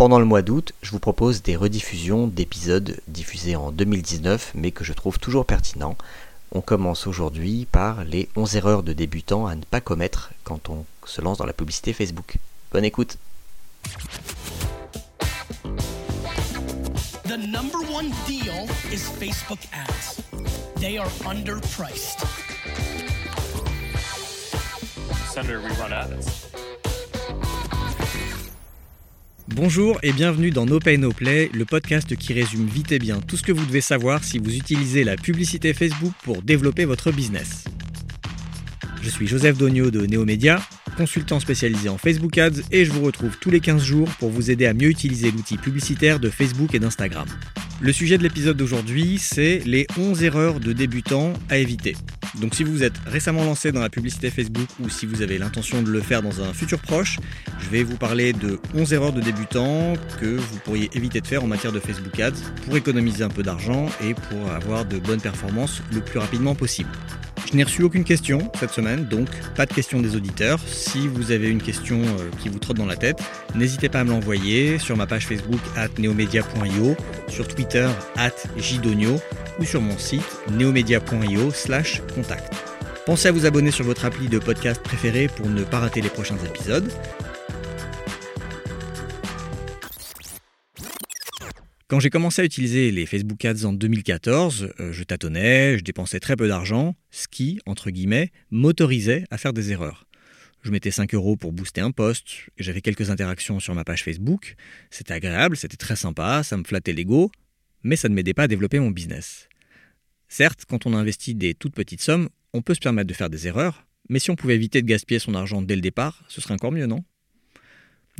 Pendant le mois d'août, je vous propose des rediffusions d'épisodes diffusés en 2019 mais que je trouve toujours pertinents. On commence aujourd'hui par les 11 erreurs de débutants à ne pas commettre quand on se lance dans la publicité Facebook. Bonne écoute The number one deal is Facebook ads. They are underpriced. Senator, we run ads. Bonjour et bienvenue dans No Pay No Play, le podcast qui résume vite et bien tout ce que vous devez savoir si vous utilisez la publicité Facebook pour développer votre business. Je suis Joseph Dogno de Neomedia, consultant spécialisé en Facebook Ads et je vous retrouve tous les 15 jours pour vous aider à mieux utiliser l'outil publicitaire de Facebook et d'Instagram. Le sujet de l'épisode d'aujourd'hui, c'est les 11 erreurs de débutants à éviter. Donc si vous êtes récemment lancé dans la publicité Facebook ou si vous avez l'intention de le faire dans un futur proche, je vais vous parler de 11 erreurs de débutants que vous pourriez éviter de faire en matière de Facebook Ads pour économiser un peu d'argent et pour avoir de bonnes performances le plus rapidement possible. Je n'ai reçu aucune question cette semaine, donc pas de questions des auditeurs. Si vous avez une question euh, qui vous trotte dans la tête, n'hésitez pas à me l'envoyer sur ma page Facebook at neomedia.io, sur Twitter at jdonio ou sur mon site neomedia.io slash contact. Pensez à vous abonner sur votre appli de podcast préféré pour ne pas rater les prochains épisodes. Quand j'ai commencé à utiliser les Facebook Ads en 2014, euh, je tâtonnais, je dépensais très peu d'argent, ce qui, entre guillemets, m'autorisait à faire des erreurs. Je mettais 5 euros pour booster un post, j'avais quelques interactions sur ma page Facebook, c'était agréable, c'était très sympa, ça me flattait l'ego, mais ça ne m'aidait pas à développer mon business. Certes, quand on investit des toutes petites sommes, on peut se permettre de faire des erreurs, mais si on pouvait éviter de gaspiller son argent dès le départ, ce serait encore mieux, non?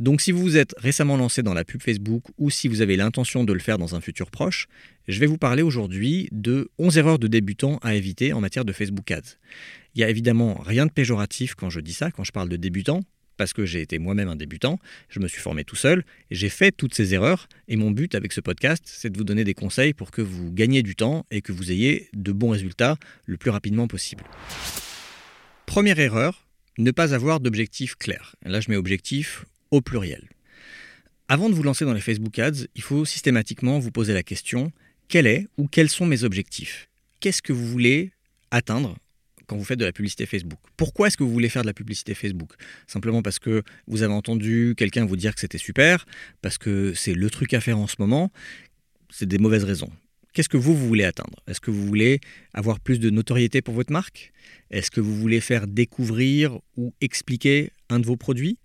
Donc si vous vous êtes récemment lancé dans la pub Facebook ou si vous avez l'intention de le faire dans un futur proche, je vais vous parler aujourd'hui de 11 erreurs de débutants à éviter en matière de Facebook Ads. Il n'y a évidemment rien de péjoratif quand je dis ça, quand je parle de débutants, parce que j'ai été moi-même un débutant, je me suis formé tout seul, j'ai fait toutes ces erreurs, et mon but avec ce podcast, c'est de vous donner des conseils pour que vous gagniez du temps et que vous ayez de bons résultats le plus rapidement possible. Première erreur, ne pas avoir d'objectif clair. Là, je mets objectif au pluriel. Avant de vous lancer dans les Facebook Ads, il faut systématiquement vous poser la question quel est ou quels sont mes objectifs? Qu'est-ce que vous voulez atteindre quand vous faites de la publicité Facebook? Pourquoi est-ce que vous voulez faire de la publicité Facebook? Simplement parce que vous avez entendu quelqu'un vous dire que c'était super, parce que c'est le truc à faire en ce moment C'est des mauvaises raisons. Qu'est-ce que vous, vous voulez atteindre? Est-ce que vous voulez avoir plus de notoriété pour votre marque? Est-ce que vous voulez faire découvrir ou expliquer un de vos produits?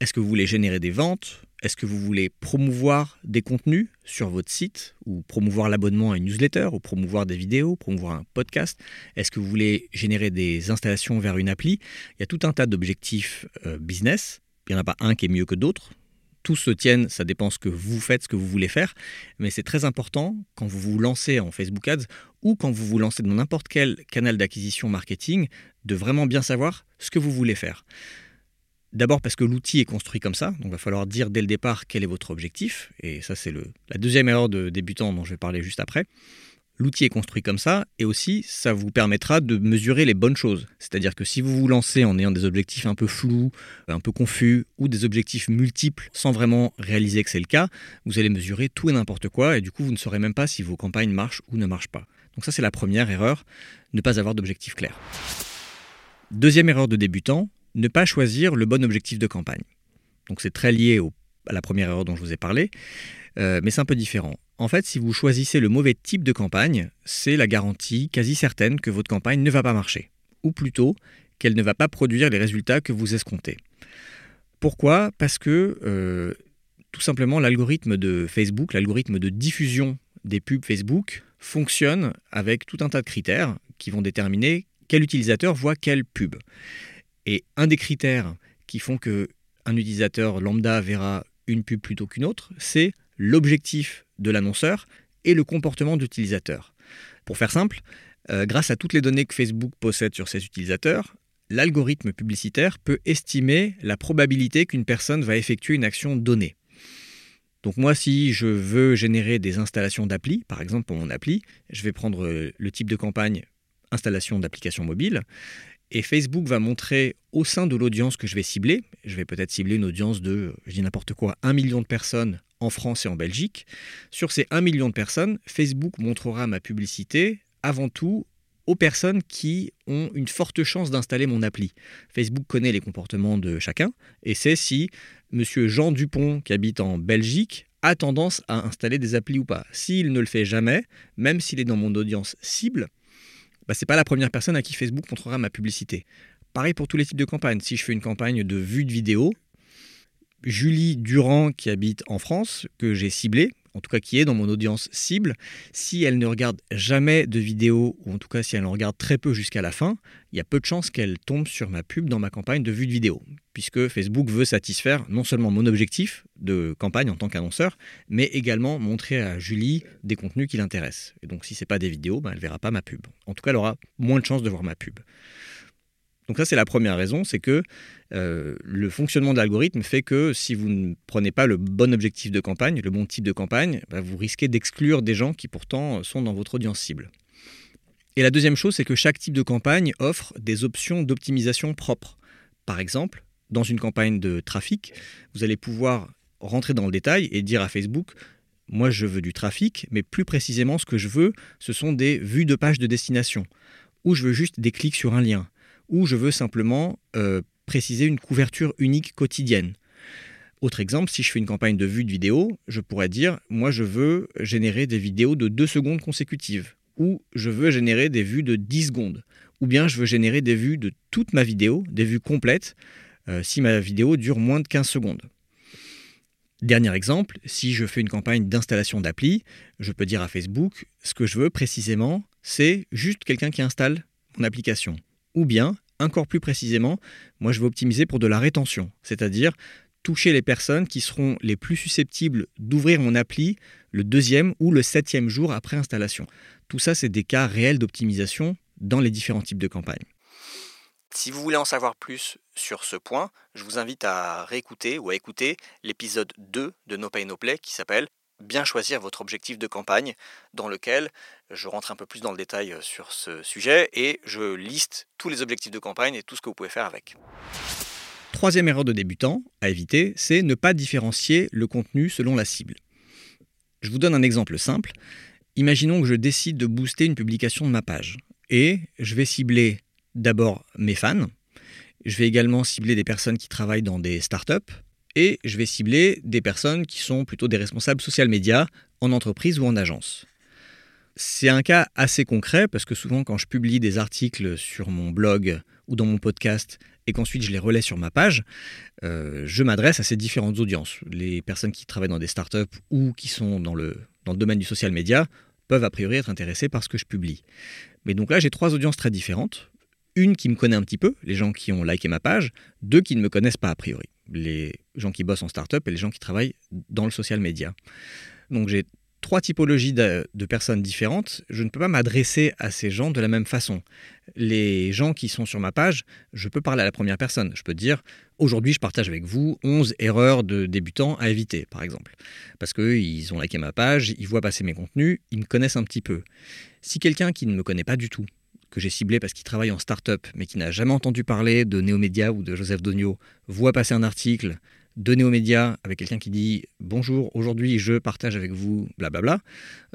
Est-ce que vous voulez générer des ventes? Est-ce que vous voulez promouvoir des contenus sur votre site ou promouvoir l'abonnement à une newsletter ou promouvoir des vidéos, promouvoir un podcast? Est-ce que vous voulez générer des installations vers une appli? Il y a tout un tas d'objectifs euh, business. Il n'y en a pas un qui est mieux que d'autres. Tous se tiennent, ça dépend ce que vous faites, ce que vous voulez faire. Mais c'est très important quand vous vous lancez en Facebook Ads ou quand vous vous lancez dans n'importe quel canal d'acquisition marketing de vraiment bien savoir ce que vous voulez faire. D'abord parce que l'outil est construit comme ça, donc il va falloir dire dès le départ quel est votre objectif, et ça c'est la deuxième erreur de débutant dont je vais parler juste après. L'outil est construit comme ça, et aussi ça vous permettra de mesurer les bonnes choses. C'est-à-dire que si vous vous lancez en ayant des objectifs un peu flous, un peu confus, ou des objectifs multiples sans vraiment réaliser que c'est le cas, vous allez mesurer tout et n'importe quoi, et du coup vous ne saurez même pas si vos campagnes marchent ou ne marchent pas. Donc ça c'est la première erreur, ne pas avoir d'objectif clair. Deuxième erreur de débutant, ne pas choisir le bon objectif de campagne. Donc c'est très lié à la première erreur dont je vous ai parlé, euh, mais c'est un peu différent. En fait, si vous choisissez le mauvais type de campagne, c'est la garantie quasi certaine que votre campagne ne va pas marcher, ou plutôt qu'elle ne va pas produire les résultats que vous escomptez. Pourquoi? Parce que euh, tout simplement l'algorithme de Facebook, l'algorithme de diffusion des pubs Facebook fonctionne avec tout un tas de critères qui vont déterminer quel utilisateur voit quelle pub. Et un des critères qui font que un utilisateur lambda verra une pub plutôt qu'une autre, c'est l'objectif de l'annonceur et le comportement d'utilisateur. Pour faire simple, euh, grâce à toutes les données que Facebook possède sur ses utilisateurs, l'algorithme publicitaire peut estimer la probabilité qu'une personne va effectuer une action donnée. Donc moi, si je veux générer des installations d'appli, par exemple pour mon appli, je vais prendre le type de campagne installation d'application mobile, Et Facebook va montrer au sein de l'audience que je vais cibler, je vais peut-être cibler une audience de, je dis n'importe quoi, 1 million de personnes en France et en Belgique. Sur ces 1 million de personnes, Facebook montrera ma publicité avant tout aux personnes qui ont une forte chance d'installer mon appli. Facebook connaît les comportements de chacun et sait si monsieur Jean Dupont, qui habite en Belgique, a tendance à installer des applis ou pas. S'il ne le fait jamais, même s'il est dans mon audience cible, bah, ce n'est pas la première personne à qui Facebook montrera ma publicité. Pareil pour tous les types de campagnes. Si je fais une campagne de vue de vidéo, Julie Durand, qui habite en France, que j'ai ciblée, en tout cas qui est dans mon audience cible, si elle ne regarde jamais de vidéo, ou en tout cas si elle en regarde très peu jusqu'à la fin, il y a peu de chances qu'elle tombe sur ma pub dans ma campagne de vue de vidéo, puisque Facebook veut satisfaire non seulement mon objectif de campagne en tant qu'annonceur, mais également montrer à Julie des contenus qui l'intéressent. Et donc si ce n'est pas des vidéos, ben, elle ne verra pas ma pub. En tout cas, elle aura moins de chances de voir ma pub. Donc ça, c'est la première raison, c'est que euh, le fonctionnement de l'algorithme fait que si vous ne prenez pas le bon objectif de campagne, le bon type de campagne, bah, vous risquez d'exclure des gens qui pourtant sont dans votre audience cible. Et la deuxième chose, c'est que chaque type de campagne offre des options d'optimisation propres. Par exemple, dans une campagne de trafic, vous allez pouvoir rentrer dans le détail et dire à Facebook, moi je veux du trafic, mais plus précisément ce que je veux, ce sont des vues de pages de destination, ou je veux juste des clics sur un lien ou je veux simplement euh, préciser une couverture unique quotidienne. Autre exemple, si je fais une campagne de vue de vidéo, je pourrais dire, moi je veux générer des vidéos de 2 secondes consécutives, ou je veux générer des vues de 10 secondes, ou bien je veux générer des vues de toute ma vidéo, des vues complètes, euh, si ma vidéo dure moins de 15 secondes. Dernier exemple, si je fais une campagne d'installation d'appli, je peux dire à Facebook, ce que je veux précisément, c'est juste quelqu'un qui installe mon application. Ou bien, encore plus précisément, moi je veux optimiser pour de la rétention, c'est-à-dire toucher les personnes qui seront les plus susceptibles d'ouvrir mon appli le deuxième ou le septième jour après installation. Tout ça, c'est des cas réels d'optimisation dans les différents types de campagnes. Si vous voulez en savoir plus sur ce point, je vous invite à réécouter ou à écouter l'épisode 2 de No Pay No Play qui s'appelle bien choisir votre objectif de campagne, dans lequel je rentre un peu plus dans le détail sur ce sujet et je liste tous les objectifs de campagne et tout ce que vous pouvez faire avec. Troisième erreur de débutant à éviter, c'est ne pas différencier le contenu selon la cible. Je vous donne un exemple simple. Imaginons que je décide de booster une publication de ma page et je vais cibler d'abord mes fans. Je vais également cibler des personnes qui travaillent dans des startups, et je vais cibler des personnes qui sont plutôt des responsables social médias en entreprise ou en agence. C'est un cas assez concret parce que souvent quand je publie des articles sur mon blog ou dans mon podcast et qu'ensuite je les relais sur ma page, euh, je m'adresse à ces différentes audiences. Les personnes qui travaillent dans des startups ou qui sont dans le, dans le domaine du social média peuvent a priori être intéressées par ce que je publie. Mais donc là j'ai trois audiences très différentes. Une qui me connaît un petit peu, les gens qui ont liké ma page, deux qui ne me connaissent pas a priori les gens qui bossent en start-up et les gens qui travaillent dans le social media. Donc j'ai trois typologies de, personnes différentes. Je ne peux pas m'adresser à ces gens de la même façon. Les gens qui sont sur ma page, je peux parler à la première personne. Je peux dire, aujourd'hui, je partage avec vous 11 erreurs de débutants à éviter, par exemple. Parce qu'ils ont liké ma page, ils voient passer mes contenus, ils me connaissent un petit peu. Si quelqu'un qui ne me connaît pas du tout, que j'ai ciblé parce qu'il travaille en start-up, mais qui n'a jamais entendu parler de Néomédia ou de Joseph Dogno, voit passer un article de Néomédia avec quelqu'un qui dit Bonjour, aujourd'hui je partage avec vous, blablabla,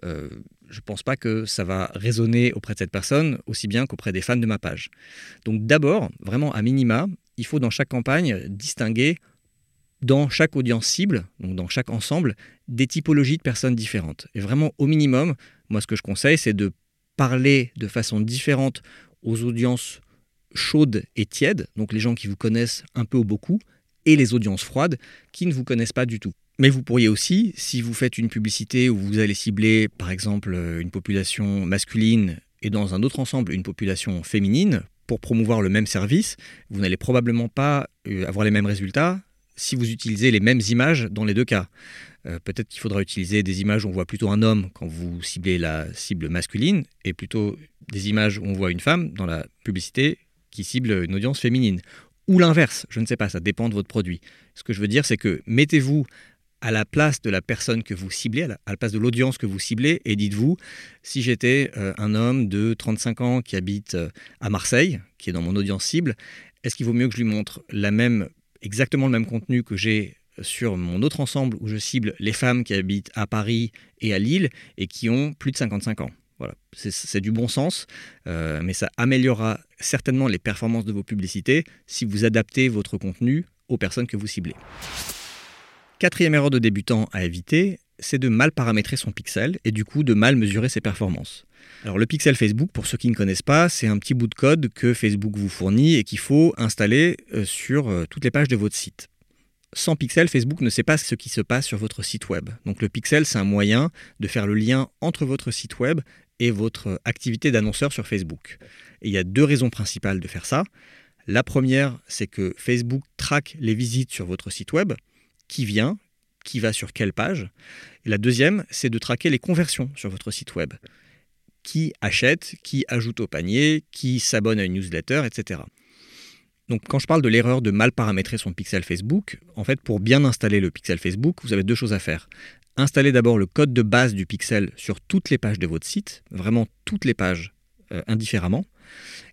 euh, je ne pense pas que ça va résonner auprès de cette personne aussi bien qu'auprès des fans de ma page. Donc d'abord, vraiment à minima, il faut dans chaque campagne distinguer dans chaque audience cible, donc dans chaque ensemble, des typologies de personnes différentes. Et vraiment au minimum, moi ce que je conseille, c'est de parler de façon différente aux audiences chaudes et tièdes, donc les gens qui vous connaissent un peu ou beaucoup, et les audiences froides qui ne vous connaissent pas du tout. Mais vous pourriez aussi, si vous faites une publicité où vous allez cibler par exemple une population masculine et dans un autre ensemble une population féminine, pour promouvoir le même service, vous n'allez probablement pas euh, avoir les mêmes résultats si vous utilisez les mêmes images dans les deux cas. Euh, peut-être qu'il faudra utiliser des images où on voit plutôt un homme quand vous ciblez la cible masculine et plutôt des images où on voit une femme dans la publicité qui cible une audience féminine. Ou l'inverse, je ne sais pas, ça dépend de votre produit. Ce que je veux dire, c'est que mettez-vous à la place de la personne que vous ciblez, à la, place de l'audience que vous ciblez, et dites-vous, si j'étais euh, un homme de 35 ans qui habite euh, à Marseille, qui est dans mon audience cible, est-ce qu'il vaut mieux que je lui montre la même, exactement le même contenu que j'ai sur mon autre ensemble où je cible les femmes qui habitent à Paris et à Lille et qui ont plus de 55 ans voilà, c'est du bon sens, euh, mais ça améliorera certainement les performances de vos publicités si vous adaptez votre contenu aux personnes que vous ciblez. Quatrième erreur de débutant à éviter, c'est de mal paramétrer son pixel et du coup de mal mesurer ses performances. Alors le pixel Facebook, pour ceux qui ne connaissent pas, c'est un petit bout de code que Facebook vous fournit et qu'il faut installer euh, sur euh, toutes les pages de votre site. Sans pixel, Facebook ne sait pas ce qui se passe sur votre site web. Donc le pixel, c'est un moyen de faire le lien entre votre site web et votre activité d'annonceur sur Facebook. Et il y a deux raisons principales de faire ça. La première, c'est que Facebook traque les visites sur votre site web, qui vient, qui va sur quelle page. La deuxième, c'est de traquer les conversions sur votre site web. Qui achète, qui ajoute au panier, qui s'abonne à une newsletter, etc. Donc quand je parle de l'erreur de mal paramétrer son pixel Facebook, en fait pour bien installer le pixel Facebook, vous avez deux choses à faire. Installez d'abord le code de base du pixel sur toutes les pages de votre site, vraiment toutes les pages euh, indifféremment.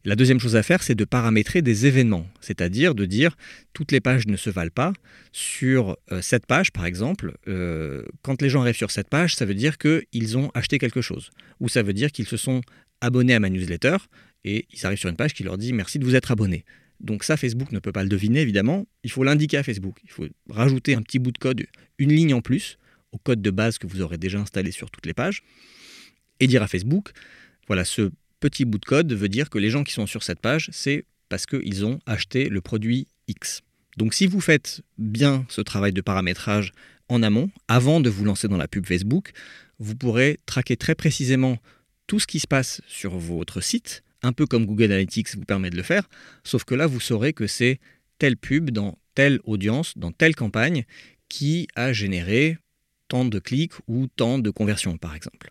La deuxième chose à faire, c'est de paramétrer des événements, c'est-à-dire de dire toutes les pages ne se valent pas. Sur euh, cette page, par exemple, euh, quand les gens arrivent sur cette page, ça veut dire qu'ils ont acheté quelque chose, ou ça veut dire qu'ils se sont abonnés à ma newsletter et ils arrivent sur une page qui leur dit merci de vous être abonné. Donc ça, Facebook ne peut pas le deviner, évidemment. Il faut l'indiquer à Facebook. Il faut rajouter un petit bout de code, une ligne en plus, au code de base que vous aurez déjà installé sur toutes les pages, et dire à Facebook, voilà, ce petit bout de code veut dire que les gens qui sont sur cette page, c'est parce qu'ils ont acheté le produit X. Donc si vous faites bien ce travail de paramétrage en amont, avant de vous lancer dans la pub Facebook, vous pourrez traquer très précisément tout ce qui se passe sur votre site, un peu comme Google Analytics vous permet de le faire, sauf que là, vous saurez que c'est telle pub dans telle audience, dans telle campagne, qui a généré tant de clics ou tant de conversions, par exemple.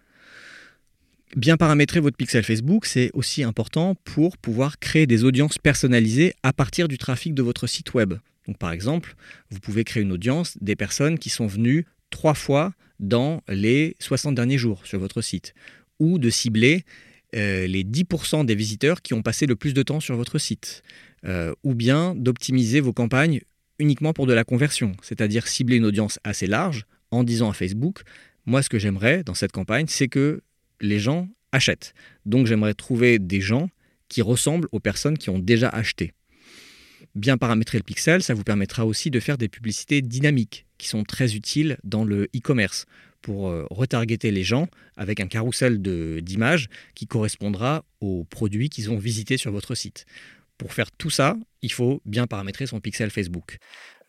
Bien paramétrer votre pixel Facebook, c'est aussi important pour pouvoir créer des audiences personnalisées à partir du trafic de votre site web. Par exemple, vous pouvez créer une audience des personnes qui sont venues trois fois dans les 60 derniers jours sur votre site, ou de cibler euh, les 10% des visiteurs qui ont passé le plus de temps sur votre site, euh, ou bien d'optimiser vos campagnes uniquement pour de la conversion, c'est-à-dire cibler une audience assez large en disant à Facebook, moi ce que j'aimerais dans cette campagne, c'est que les gens achètent. Donc j'aimerais trouver des gens qui ressemblent aux personnes qui ont déjà acheté. Bien paramétrer le pixel, ça vous permettra aussi de faire des publicités dynamiques qui sont très utiles dans le e-commerce pour euh, retargeter les gens avec un carrousel d'images qui correspondra aux produits qu'ils ont visités sur votre site. Pour faire tout ça, il faut bien paramétrer son pixel Facebook.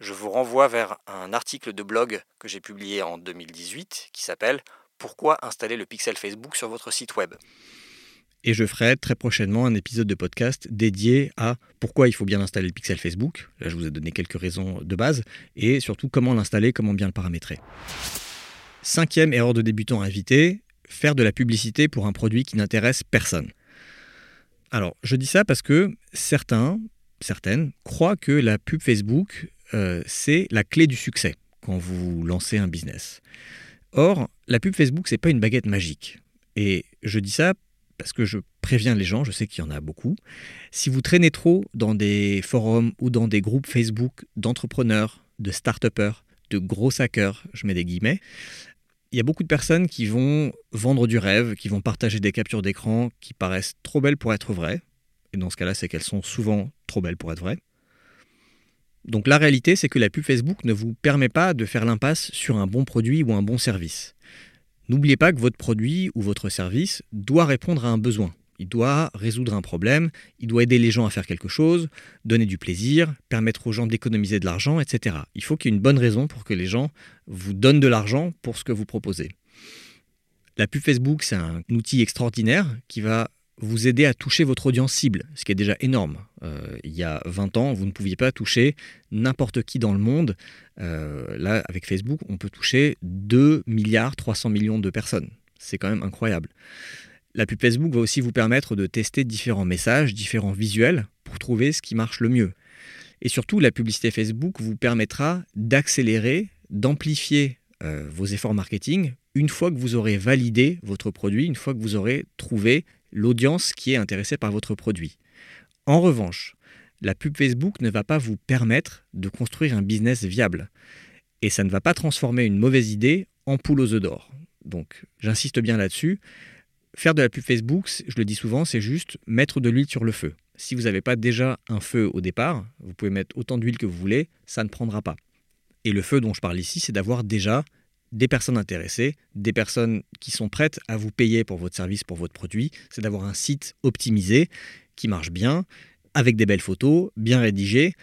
Je vous renvoie vers un article de blog que j'ai publié en 2018 qui s'appelle pourquoi installer le pixel Facebook sur votre site web. Et je ferai très prochainement un épisode de podcast dédié à pourquoi il faut bien installer le pixel Facebook. Là, je vous ai donné quelques raisons de base et surtout comment l'installer, comment bien le paramétrer. Cinquième erreur de débutant éviter, faire de la publicité pour un produit qui n'intéresse personne. Alors, je dis ça parce que certains, certaines, croient que la pub Facebook, euh, c'est la clé du succès quand vous lancez un business. Or, la pub Facebook, c'est pas une baguette magique. Et je dis ça parce que je préviens les gens, je sais qu'il y en a beaucoup. Si vous traînez trop dans des forums ou dans des groupes Facebook d'entrepreneurs, de start-upers, de gros hackers, je mets des guillemets, il y a beaucoup de personnes qui vont vendre du rêve, qui vont partager des captures d'écran qui paraissent trop belles pour être vraies. Et dans ce cas-là, c'est qu'elles sont souvent trop belles pour être vraies. Donc la réalité, c'est que la pub Facebook ne vous permet pas de faire l'impasse sur un bon produit ou un bon service. N'oubliez pas que votre produit ou votre service doit répondre à un besoin. Il doit résoudre un problème, il doit aider les gens à faire quelque chose, donner du plaisir, permettre aux gens d'économiser de l'argent, etc. Il faut qu'il y ait une bonne raison pour que les gens vous donnent de l'argent pour ce que vous proposez. La pub Facebook, c'est un outil extraordinaire qui va vous aider à toucher votre audience cible, ce qui est déjà énorme. Euh, il y a 20 ans, vous ne pouviez pas toucher n'importe qui dans le monde. Euh, là, avec Facebook, on peut toucher 2 milliards 300 millions de personnes. C'est quand même incroyable. La pub Facebook va aussi vous permettre de tester différents messages, différents visuels pour trouver ce qui marche le mieux. Et surtout, la publicité Facebook vous permettra d'accélérer, d'amplifier euh, vos efforts marketing une fois que vous aurez validé votre produit, une fois que vous aurez trouvé l'audience qui est intéressée par votre produit. En revanche, la pub Facebook ne va pas vous permettre de construire un business viable. Et ça ne va pas transformer une mauvaise idée en poule aux œufs d'or. Donc j'insiste bien là-dessus. Faire de la pub Facebook, je le dis souvent, c'est juste mettre de l'huile sur le feu. Si vous n'avez pas déjà un feu au départ, vous pouvez mettre autant d'huile que vous voulez, ça ne prendra pas. Et le feu dont je parle ici, c'est d'avoir déjà des personnes intéressées, des personnes qui sont prêtes à vous payer pour votre service, pour votre produit. C'est d'avoir un site optimisé qui marche bien, avec des belles photos, bien rédigées.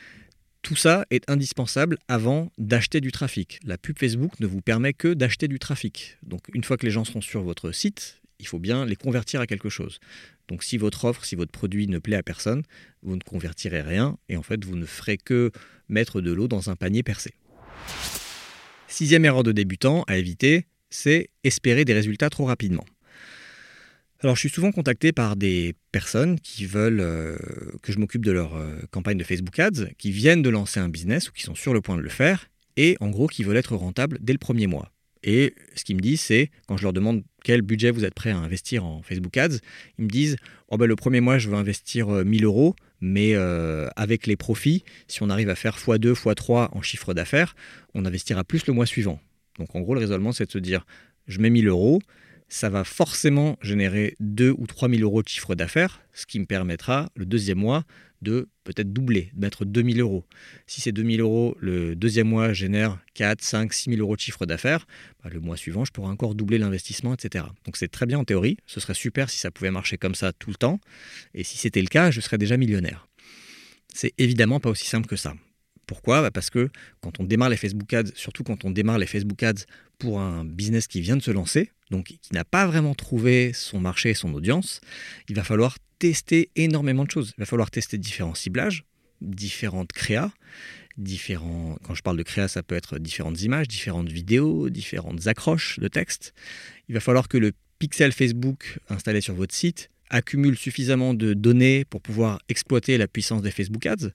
Tout ça est indispensable avant d'acheter du trafic. La pub Facebook ne vous permet que d'acheter du trafic. Donc une fois que les gens seront sur votre site, il faut bien les convertir à quelque chose. Donc si votre offre, si votre produit ne plaît à personne, vous ne convertirez rien et en fait vous ne ferez que mettre de l'eau dans un panier percé. Sixième erreur de débutant à éviter, c'est espérer des résultats trop rapidement. Alors je suis souvent contacté par des personnes qui veulent euh, que je m'occupe de leur euh, campagne de Facebook Ads, qui viennent de lancer un business ou qui sont sur le point de le faire, et en gros qui veulent être rentables dès le premier mois. Et ce qu'ils me disent, c'est quand je leur demande quel budget vous êtes prêt à investir en Facebook Ads, ils me disent oh ben, le premier mois, je veux investir 1000 euh, euros, mais euh, avec les profits, si on arrive à faire x2, x3 en chiffre d'affaires, on investira plus le mois suivant. Donc en gros, le raisonnement, c'est de se dire je mets 1000 euros, ça va forcément générer 2 ou 3 000 euros de chiffre d'affaires, ce qui me permettra le deuxième mois de peut-être doubler, de mettre 2 000 euros. Si ces 2 000 euros, le deuxième mois génère 4, 5, 6 000 euros de chiffre d'affaires, bah, le mois suivant, je pourrais encore doubler l'investissement, etc. Donc c'est très bien en théorie, ce serait super si ça pouvait marcher comme ça tout le temps, et si c'était le cas, je serais déjà millionnaire. C'est évidemment pas aussi simple que ça. Pourquoi? Bah, Parce que quand on démarre les Facebook Ads, surtout quand on démarre les Facebook Ads pour un business qui vient de se lancer, donc qui n'a pas vraiment trouvé son marché et son audience, il va falloir tester énormément de choses. Il va falloir tester différents ciblages, différentes créas, différents. Quand je parle de créa, ça peut être différentes images, différentes vidéos, différentes accroches de texte. Il va falloir que le pixel Facebook installé sur votre site accumule suffisamment de données pour pouvoir exploiter la puissance des Facebook Ads,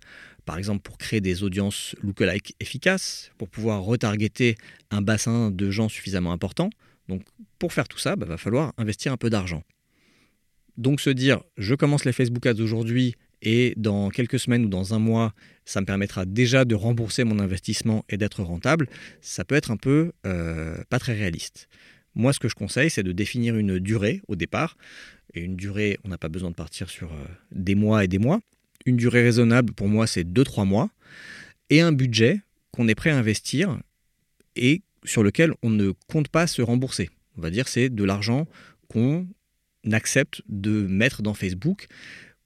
par exemple pour créer des audiences lookalike efficaces, pour pouvoir retargeter un bassin de gens suffisamment important. Donc pour faire tout ça, il bah, va falloir investir un peu d'argent. Donc se dire, je commence les Facebook Ads aujourd'hui et dans quelques semaines ou dans un mois, ça me permettra déjà de rembourser mon investissement et d'être rentable, ça peut être un peu euh, pas très réaliste. Moi, ce que je conseille, c'est de définir une durée au départ. Et une durée, on n'a pas besoin de partir sur euh, des mois et des mois. Une durée raisonnable, pour moi, c'est 2-3 mois. Et un budget qu'on est prêt à investir et sur lequel on ne compte pas se rembourser. On va dire c'est de l'argent qu'on accepte de mettre dans Facebook,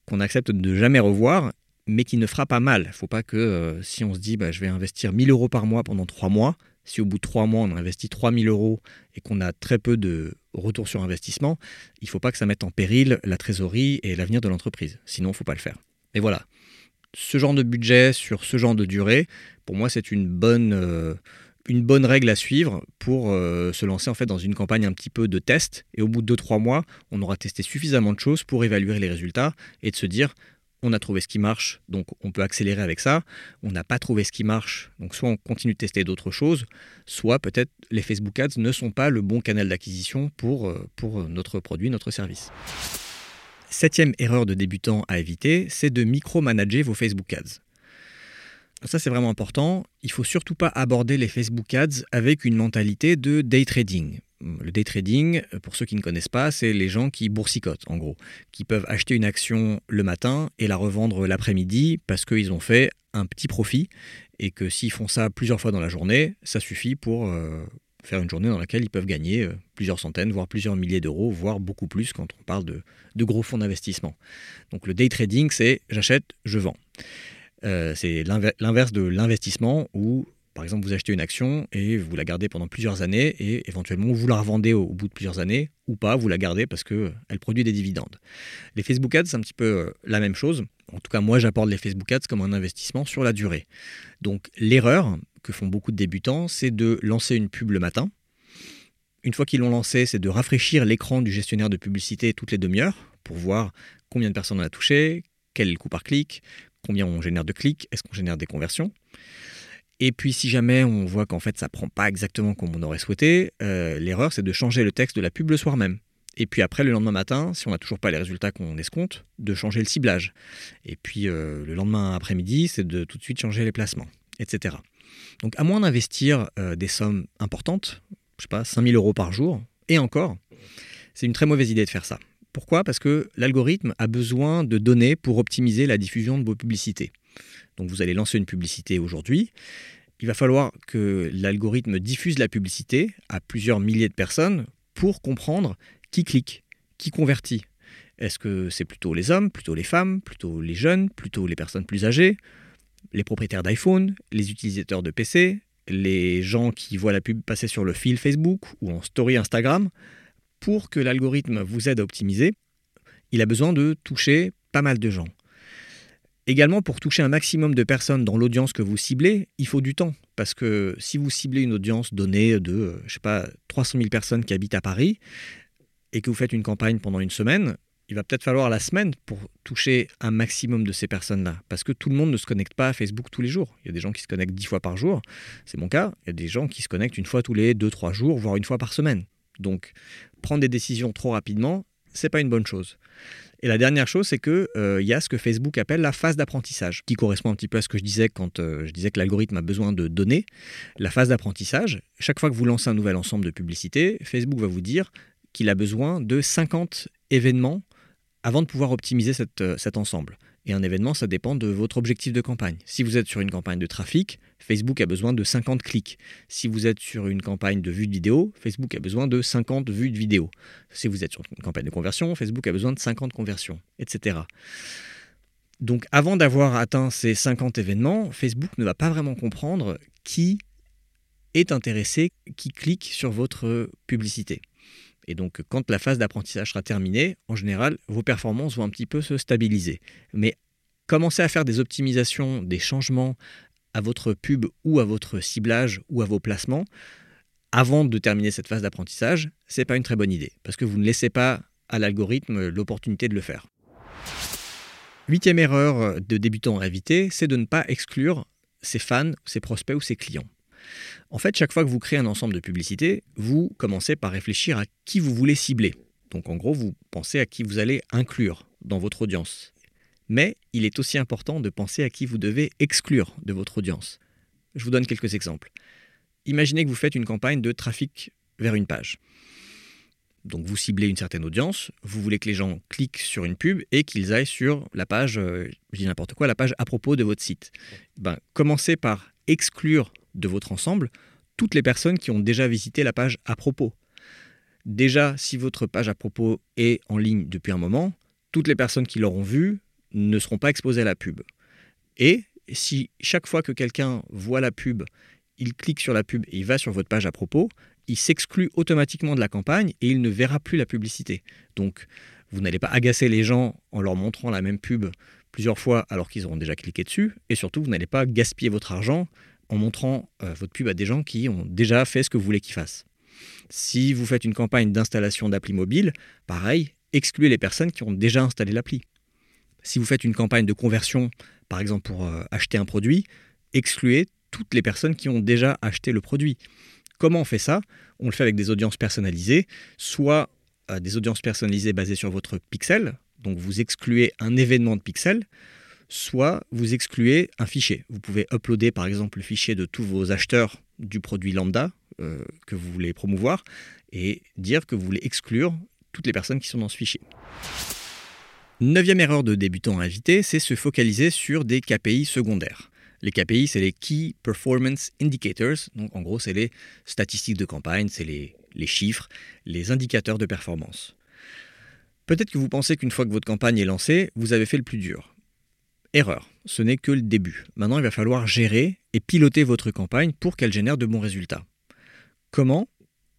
qu'on accepte de ne jamais revoir, mais qui ne fera pas mal. Il ne faut pas que euh, si on se dit bah, je vais investir 1000 euros par mois pendant 3 mois, si au bout de 3 mois on investit 3000 euros et qu'on a très peu de retour sur investissement, il ne faut pas que ça mette en péril la trésorerie et l'avenir de l'entreprise. Sinon, il ne faut pas le faire. Et voilà. Ce genre de budget sur ce genre de durée, pour moi, c'est une bonne, euh, règle à suivre pour euh, se lancer en fait dans une campagne un petit peu de test. Et au bout de 2-3 mois, on aura testé suffisamment de choses pour évaluer les résultats et de se dire on a trouvé ce qui marche, donc on peut accélérer avec ça. On n'a pas trouvé ce qui marche, donc soit on continue de tester d'autres choses, soit peut-être les Facebook Ads ne sont pas le bon canal d'acquisition pour, euh, pour notre produit, notre service. Septième erreur de débutant à éviter, c'est de micromanager vos Facebook Ads. Ça, c'est vraiment important. Il faut surtout pas aborder les Facebook Ads avec une mentalité de day trading. Le day trading, pour ceux qui ne connaissent pas, c'est les gens qui boursicotent, en gros, qui peuvent acheter une action le matin et la revendre l'après-midi parce qu'ils ont fait un petit profit et que s'ils font ça plusieurs fois dans la journée, ça suffit pour euh, faire une journée dans laquelle ils peuvent gagner euh, plusieurs centaines, voire plusieurs milliers d'euros, voire beaucoup plus quand on parle de, gros fonds d'investissement. Donc le day trading, c'est j'achète, je vends. Euh, c'est l'inverse de l'investissement où, par exemple, vous achetez une action et vous la gardez pendant plusieurs années et éventuellement vous la revendez au, bout de plusieurs années ou pas, vous la gardez parce qu'elle produit des dividendes. Les Facebook Ads, c'est un petit peu euh, la même chose. En tout cas, moi, j'apporte les Facebook Ads comme un investissement sur la durée. Donc, l'erreur que font beaucoup de débutants, c'est de lancer une pub le matin. Une fois qu'ils l'ont lancé, c'est de rafraîchir l'écran du gestionnaire de publicité toutes les demi-heures pour voir combien de personnes on a touché, quel est coût par clic, combien on génère de clics, est-ce qu'on génère des conversions. Et puis si jamais on voit qu'en fait ça prend pas exactement comme on aurait souhaité, euh, l'erreur c'est de changer le texte de la pub le soir même. Et puis après, le lendemain matin, si on n'a toujours pas les résultats qu'on escompte, de changer le ciblage. Et puis euh, le lendemain après-midi, c'est de tout de suite changer les placements, etc. Donc à moins d'investir euh, des sommes importantes, je sais pas, 5000 euros par jour, et encore, c'est une très mauvaise idée de faire ça. Pourquoi? Parce que l'algorithme a besoin de données pour optimiser la diffusion de vos publicités. Donc vous allez lancer une publicité aujourd'hui. Il va falloir que l'algorithme diffuse la publicité à plusieurs milliers de personnes pour comprendre qui clique, qui convertit. Est-ce que c'est plutôt les hommes, plutôt les femmes, plutôt les jeunes, plutôt les personnes plus âgées, les propriétaires d'iPhone, les utilisateurs de PC, les gens qui voient la pub passer sur le fil Facebook ou en story Instagram? Pour que l'algorithme vous aide à optimiser, il a besoin de toucher pas mal de gens. Également, pour toucher un maximum de personnes dans l'audience que vous ciblez, il faut du temps. Parce que si vous ciblez une audience donnée de, je sais pas, 300 000 personnes qui habitent à Paris, et que vous faites une campagne pendant une semaine, il va peut-être falloir la semaine pour toucher un maximum de ces personnes-là. Parce que tout le monde ne se connecte pas à Facebook tous les jours. Il y a des gens qui se connectent dix fois par jour, c'est mon cas. Il y a des gens qui se connectent une fois tous les deux, trois jours, voire une fois par semaine. Donc, prendre des décisions trop rapidement, c'est pas une bonne chose. Et la dernière chose, c'est qu'il euh, y a ce que Facebook appelle la phase d'apprentissage, qui correspond un petit peu à ce que je disais quand euh, je disais que l'algorithme a besoin de données. La phase d'apprentissage, chaque fois que vous lancez un nouvel ensemble de publicités, Facebook va vous dire qu'il a besoin de 50 événements avant de pouvoir optimiser euh, cet ensemble. Et un événement, ça dépend de votre objectif de campagne. Si vous êtes sur une campagne de trafic, Facebook a besoin de 50 clics. Si vous êtes sur une campagne de vue de vidéo, Facebook a besoin de 50 vues de vidéo. Si vous êtes sur une campagne de conversion, Facebook a besoin de 50 conversions, etc. Donc avant d'avoir atteint ces 50 événements, Facebook ne va pas vraiment comprendre qui est intéressé, qui clique sur votre publicité. Et donc, quand la phase d'apprentissage sera terminée, en général, vos performances vont un petit peu se stabiliser. Mais commencer à faire des optimisations, des changements à votre pub ou à votre ciblage ou à vos placements avant de terminer cette phase d'apprentissage, ce n'est pas une très bonne idée, parce que vous ne laissez pas à l'algorithme l'opportunité de le faire. Huitième erreur de débutant à éviter, c'est de ne pas exclure ses fans, ses prospects ou ses clients. En fait, chaque fois que vous créez un ensemble de publicités, vous commencez par réfléchir à qui vous voulez cibler. Donc en gros, vous pensez à qui vous allez inclure dans votre audience. Mais il est aussi important de penser à qui vous devez exclure de votre audience. Je vous donne quelques exemples. Imaginez que vous faites une campagne de trafic vers une page. Donc vous ciblez une certaine audience, vous voulez que les gens cliquent sur une pub et qu'ils aillent sur la page, euh, je dis n'importe quoi, la page à propos de votre site. Ben, commencez par exclure de votre ensemble toutes les personnes qui ont déjà visité la page à propos. Déjà, si votre page à propos est en ligne depuis un moment, toutes les personnes qui l'auront vue ne seront pas exposées à la pub. Et si chaque fois que quelqu'un voit la pub, il clique sur la pub et il va sur votre page à propos, il s'exclut automatiquement de la campagne et il ne verra plus la publicité. Donc, vous n'allez pas agacer les gens en leur montrant la même pub plusieurs fois alors qu'ils auront déjà cliqué dessus. Et surtout, vous n'allez pas gaspiller votre argent en montrant euh, votre pub à des gens qui ont déjà fait ce que vous voulez qu'ils fassent. Si vous faites une campagne d'installation d'appli mobile, pareil, excluez les personnes qui ont déjà installé l'appli. Si vous faites une campagne de conversion, par exemple pour euh, acheter un produit, excluez toutes les personnes qui ont déjà acheté le produit. Comment on fait ça? On le fait avec des audiences personnalisées, soit euh, des audiences personnalisées basées sur votre pixel, donc vous excluez un événement de pixel, soit vous excluez un fichier. Vous pouvez uploader par exemple le fichier de tous vos acheteurs du produit lambda euh, que vous voulez promouvoir et dire que vous voulez exclure toutes les personnes qui sont dans ce fichier. Neuvième erreur de débutant à c'est se focaliser sur des KPI secondaires. Les KPI, c'est les Key Performance Indicators, donc en gros, c'est les statistiques de campagne, c'est les chiffres, les indicateurs de performance. Peut-être que vous pensez qu'une fois que votre campagne est lancée, vous avez fait le plus dur. Erreur, ce n'est que le début. Maintenant, il va falloir gérer et piloter votre campagne pour qu'elle génère de bons résultats. Comment?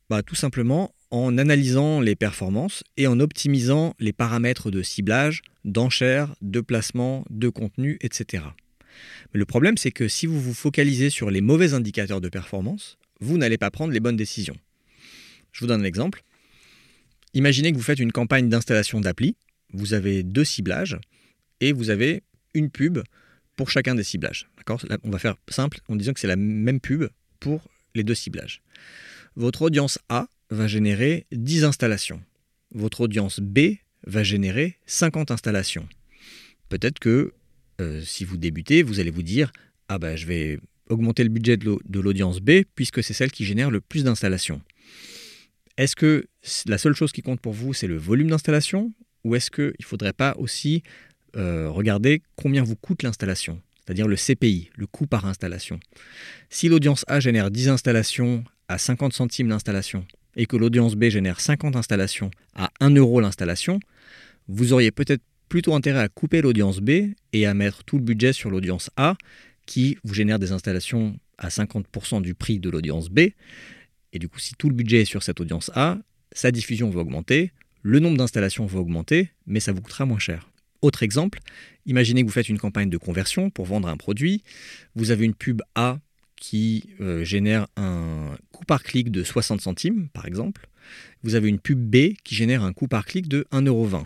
Bah, Tout simplement en analysant les performances et en optimisant les paramètres de ciblage, d'enchères, de placement, de contenu, etc. Mais le problème, c'est que si vous vous focalisez sur les mauvais indicateurs de performance, vous n'allez pas prendre les bonnes décisions. Je vous donne un exemple. Imaginez que vous faites une campagne d'installation d'appli, vous avez deux ciblages, et vous avez une pub pour chacun des ciblages. On va faire simple en disant que c'est la même pub pour les deux ciblages. Votre audience A va générer 10 installations. Votre audience B va générer 50 installations. Peut-être que euh, si vous débutez, vous allez vous dire Ah ben je vais augmenter le budget de l'audience B puisque c'est celle qui génère le plus d'installations. Est-ce que la seule chose qui compte pour vous, c'est le volume d'installation ou est-ce qu'il ne faudrait pas aussi euh, regarder combien vous coûte l'installation, c'est-à-dire le CPI, le coût par installation? Si l'audience A génère 10 installations à 50 centimes l'installation et que l'audience B génère 50 installations à 1 euro l'installation, vous auriez peut-être plutôt intérêt à couper l'audience B et à mettre tout le budget sur l'audience A qui vous génère des installations à 50% du prix de l'audience B. Et du coup, si tout le budget est sur cette audience A, sa diffusion va augmenter, le nombre d'installations va augmenter, mais ça vous coûtera moins cher. Autre exemple, imaginez que vous faites une campagne de conversion pour vendre un produit, vous avez une pub A qui euh, génère un coût par clic de 60 centimes, par exemple. Vous avez une pub B qui génère un coût par clic de 1,20€.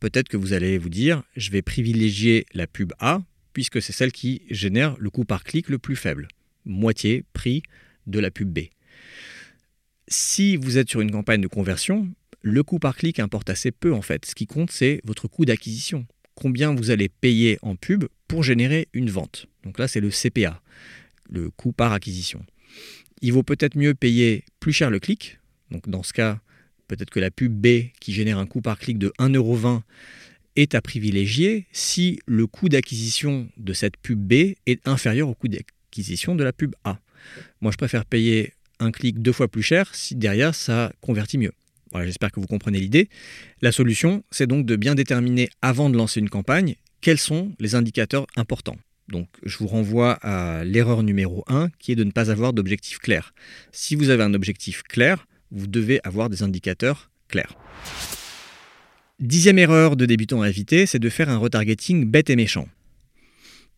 Peut-être que vous allez vous dire, je vais privilégier la pub A puisque c'est celle qui génère le coût par clic le plus faible, moitié prix de la pub B. Si vous êtes sur une campagne de conversion, le coût par clic importe assez peu en fait. Ce qui compte, c'est votre coût d'acquisition. Combien vous allez payer en pub pour générer une vente. Donc là, c'est le CPA, le coût par acquisition. Il vaut peut-être mieux payer plus cher le clic. Donc dans ce cas, peut-être que la pub B qui génère un coût par clic de 1,20€ est à privilégier si le coût d'acquisition de cette pub B est inférieur au coût d'acquisition de la pub A. Moi, je préfère payer un clic deux fois plus cher si derrière ça convertit mieux. Voilà, j'espère que vous comprenez l'idée. La solution, c'est donc de bien déterminer avant de lancer une campagne quels sont les indicateurs importants. Donc je vous renvoie à l'erreur numéro 1 qui est de ne pas avoir d'objectif clair. Si vous avez un objectif clair, vous devez avoir des indicateurs clairs. Dixième erreur de débutant à éviter, c'est de faire un retargeting bête et méchant.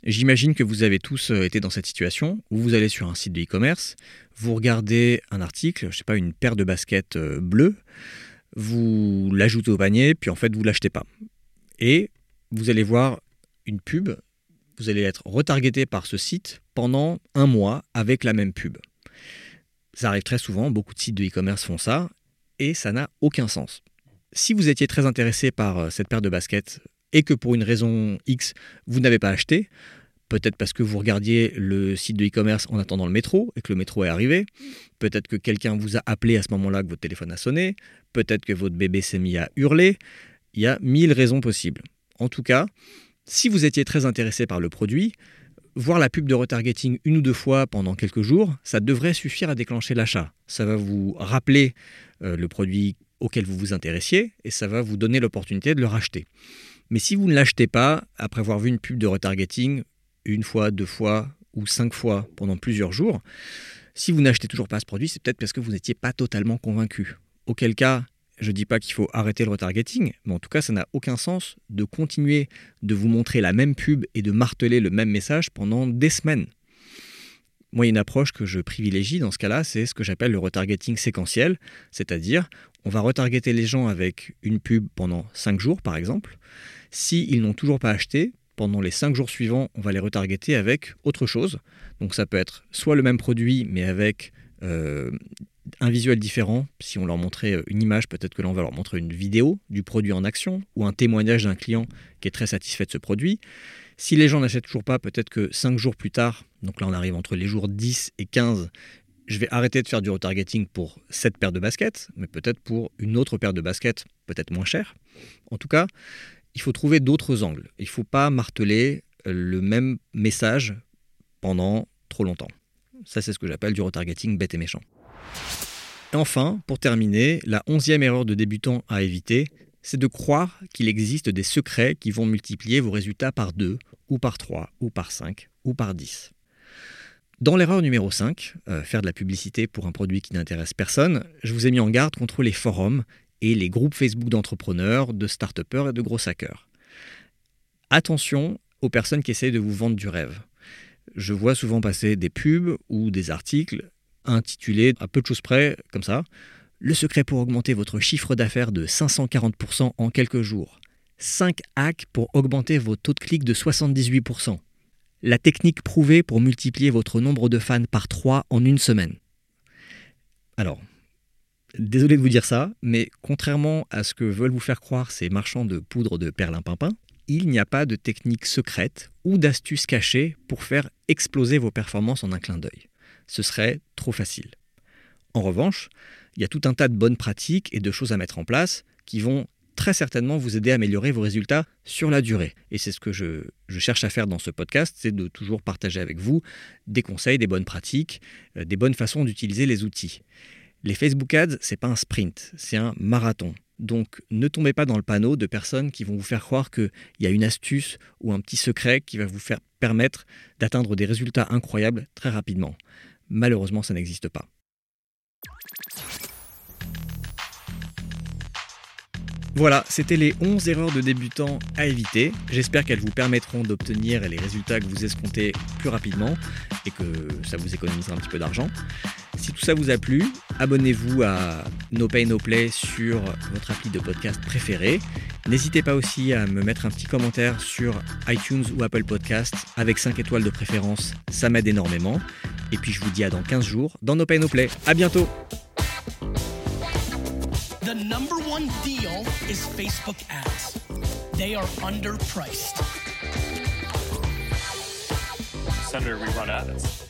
J'imagine que vous avez tous euh, été dans cette situation où vous allez sur un site de e-commerce, vous regardez un article, je sais pas, une paire de baskets euh, bleues, vous l'ajoutez au panier, puis en fait vous l'achetez pas. Et vous allez voir une pub, vous allez être retargeté par ce site pendant un mois avec la même pub. Ça arrive très souvent, beaucoup de sites de e-commerce font ça, et ça n'a aucun sens. Si vous étiez très intéressé par euh, cette paire de baskets et que pour une raison X, vous n'avez pas acheté, peut-être parce que vous regardiez le site de e-commerce en attendant le métro et que le métro est arrivé, peut-être que quelqu'un vous a appelé à ce moment-là que votre téléphone a sonné, peut-être que votre bébé s'est mis à hurler, il y a mille raisons possibles. En tout cas, si vous étiez très intéressé par le produit, voir la pub de retargeting une ou deux fois pendant quelques jours, ça devrait suffire à déclencher l'achat. Ça va vous rappeler euh, le produit auquel vous vous intéressiez et ça va vous donner l'opportunité de le racheter. Mais si vous ne l'achetez pas, après avoir vu une pub de retargeting une fois, deux fois ou cinq fois pendant plusieurs jours, si vous n'achetez toujours pas ce produit, c'est peut-être parce que vous n'étiez pas totalement convaincu. Auquel cas, je ne dis pas qu'il faut arrêter le retargeting, mais en tout cas, ça n'a aucun sens de continuer de vous montrer la même pub et de marteler le même message pendant des semaines. Moi, une approche que je privilégie dans ce cas-là, c'est ce que j'appelle le retargeting séquentiel, c'est-à-dire on va retargeter les gens avec une pub pendant 5 jours, par exemple. S'ils n'ont toujours pas acheté, pendant les 5 jours suivants, on va les retargeter avec autre chose. Donc ça peut être soit le même produit, mais avec euh, un visuel différent. Si on leur montrait une image, peut-être que l'on va leur montrer une vidéo du produit en action ou un témoignage d'un client qui est très satisfait de ce produit. Si les gens n'achètent toujours pas, peut-être que 5 jours plus tard, donc là on arrive entre les jours 10 et 15, je vais arrêter de faire du retargeting pour cette paire de baskets, mais peut-être pour une autre paire de baskets, peut-être moins chère. En tout cas, il faut trouver d'autres angles. Il ne faut pas marteler le même message pendant trop longtemps. Ça, c'est ce que j'appelle du retargeting bête et méchant. Enfin, pour terminer, la onzième erreur de débutant à éviter, c'est de croire qu'il existe des secrets qui vont multiplier vos résultats par 2, ou par 3, ou par 5, ou par 10. Dans l'erreur numéro 5, euh, faire de la publicité pour un produit qui n'intéresse personne, je vous ai mis en garde contre les forums et les groupes Facebook d'entrepreneurs, de start et de gros hackers. Attention aux personnes qui essayent de vous vendre du rêve. Je vois souvent passer des pubs ou des articles intitulés à peu de choses près, comme ça, le secret pour augmenter votre chiffre d'affaires de 540% en quelques jours. 5 hacks pour augmenter vos taux de clic de 78%. La technique prouvée pour multiplier votre nombre de fans par 3 en une semaine. Alors, désolé de vous dire ça, mais contrairement à ce que veulent vous faire croire ces marchands de poudre de perlimpinpin, il n'y a pas de technique secrète ou d'astuce cachée pour faire exploser vos performances en un clin d'œil. Ce serait trop facile. En revanche, il y a tout un tas de bonnes pratiques et de choses à mettre en place qui vont très certainement vous aider à améliorer vos résultats sur la durée. Et c'est ce que je, cherche à faire dans ce podcast, c'est de toujours partager avec vous des conseils, des bonnes pratiques, euh, des bonnes façons d'utiliser les outils. Les Facebook Ads, c'est pas un sprint, c'est un marathon. Donc ne tombez pas dans le panneau de personnes qui vont vous faire croire qu'il y a une astuce ou un petit secret qui va vous faire permettre d'atteindre des résultats incroyables très rapidement. Malheureusement, ça n'existe pas. Voilà, c'était les 11 erreurs de débutants à éviter. J'espère qu'elles vous permettront d'obtenir les résultats que vous escomptez plus rapidement et que ça vous économisera un petit peu d'argent. Si tout ça vous a plu, abonnez-vous à No Pay No Play sur votre appli de podcast préféré. N'hésitez pas aussi à me mettre un petit commentaire sur iTunes ou Apple Podcast avec 5 étoiles de préférence, ça m'aide énormément. Et puis je vous dis à dans 15 jours dans No Pay No Play. À bientôt is Facebook ads. They are underpriced. Senator, we run ads.